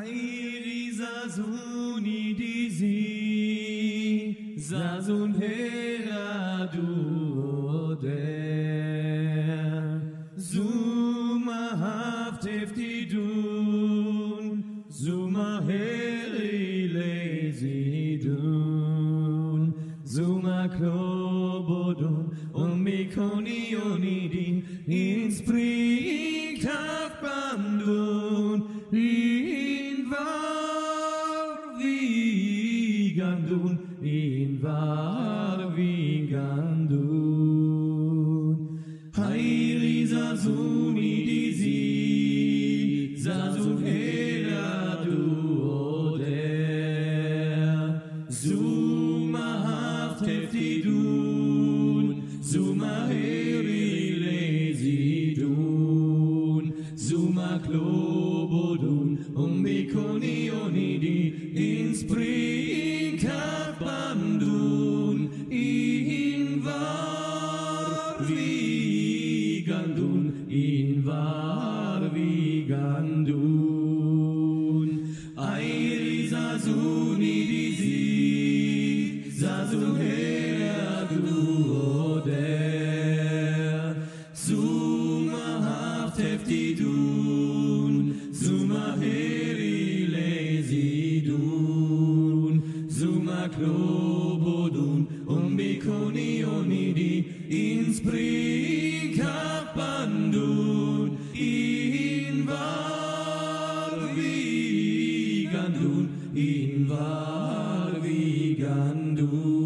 Heiri Sasuni Disi, Sasun Hera du der, Zuma Haftef die Dun, Zuma Heri Lazy Dun, Zuma Klobodun, und Mikoni Onidi, in Spring vigandun, in var vigandun. Heiri Sasuni disi, Sasun hera du oder, Zuma haft heftidun, Zuma heri lazy dun, Zuma klobodun, um Mikoni onidi, bringkat Bandun in war wie Gandun, in war wie Gandun. Airi zazuni dizi, zazun heradu oder, summa haft heftidu. probodun un bikuni in inspring kapandun in valvigandun in valvigandun.